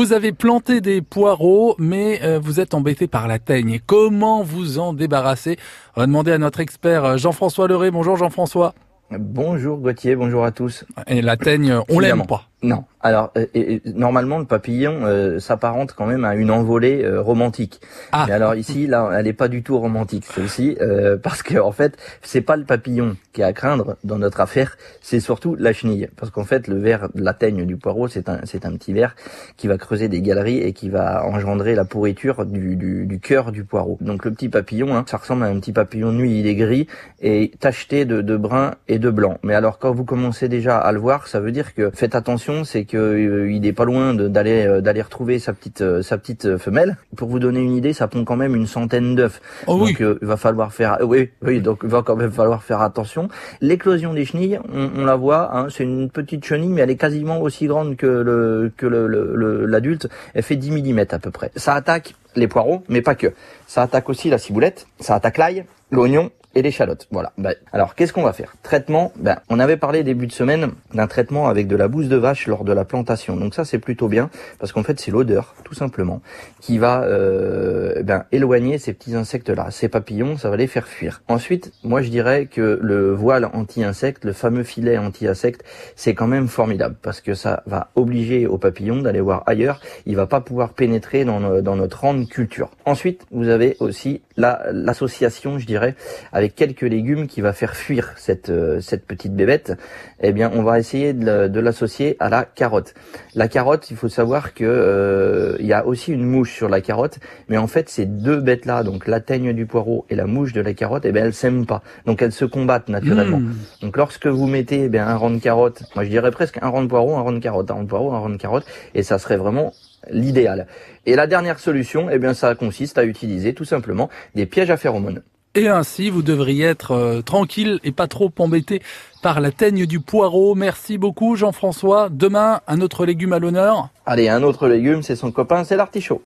Vous avez planté des poireaux, mais euh, vous êtes embêté par la teigne. Comment vous en débarrasser? On va demander à notre expert euh, Jean-François Leray. Bonjour Jean-François. Bonjour Gauthier, bonjour à tous. Et la teigne, on l'aime pas. Non. Alors, euh, et, normalement, le papillon euh, s'apparente quand même à une envolée euh, romantique. Ah. Mais alors ici, là, elle n'est pas du tout romantique, celle-ci, parce que en fait, c'est pas le papillon qui est à craindre dans notre affaire, c'est surtout la chenille. Parce qu'en fait, le ver, la teigne du poireau, c'est un, c'est un petit ver qui va creuser des galeries et qui va engendrer la pourriture du, du, du cœur du poireau. Donc le petit papillon, hein, ça ressemble à un petit papillon nuit, il est gris et tacheté de, de brun et de blanc. Mais alors quand vous commencez déjà à le voir, ça veut dire que faites attention c'est qu'il euh, il est pas loin d'aller euh, d'aller retrouver sa petite euh, sa petite femelle. Pour vous donner une idée, ça pond quand même une centaine d'œufs. Oh donc il va falloir faire oui oui donc il va quand même falloir faire attention. L'éclosion des chenilles, on, la voit, hein, c'est une petite chenille mais elle est quasiment aussi grande que le que l'adulte. Le, elle fait 10 mm à peu près. Ça attaque les poireaux, mais pas que. Ça attaque aussi la ciboulette, ça attaque l'ail, l'oignon et l'échalote. Voilà. Bah, alors, qu'est-ce qu'on va faire? Traitement. Ben, on avait parlé début de semaine d'un traitement avec de la bouse de vache lors de la plantation. Donc ça, c'est plutôt bien parce qu'en fait, c'est l'odeur, tout simplement, qui va euh, ben, éloigner ces petits insectes-là. Ces papillons, ça va les faire fuir. Ensuite, moi, je dirais que le voile anti-insecte, le fameux filet anti-insecte, c'est quand même formidable parce que ça va obliger au papillon d'aller voir ailleurs. Il va pas pouvoir pénétrer dans, dans notre rang de culture. Ensuite, vous avez aussi l'association, je dirais, avec quelques légumes qui va faire fuir cette, euh, cette petite bébête, eh bien, on va essayer de l'associer à la carotte. La carotte, il faut savoir que euh, il y a aussi une mouche sur la carotte, mais en fait, ces deux bêtes-là, donc la teigne du poireau et la mouche de la carotte, eh bien, elles s'aiment pas. Donc, elles se combattent naturellement. Hmm. Donc, lorsque vous mettez eh bien, un rang de carotte, moi je dirais presque un rang de poireau, un rang de carotte, un rang de poireau, un rang de carotte, et ça serait vraiment l'idéal. Et la dernière solution, eh bien, ça consiste à utiliser tout simplement des pièges à phéromones. Et ainsi, vous devriez être euh, tranquille et pas trop embêté par la teigne du poireau. Merci beaucoup Jean-François. Demain, un autre légume à l'honneur? Allez, un autre légume, c'est son copain, c'est l'artichaut.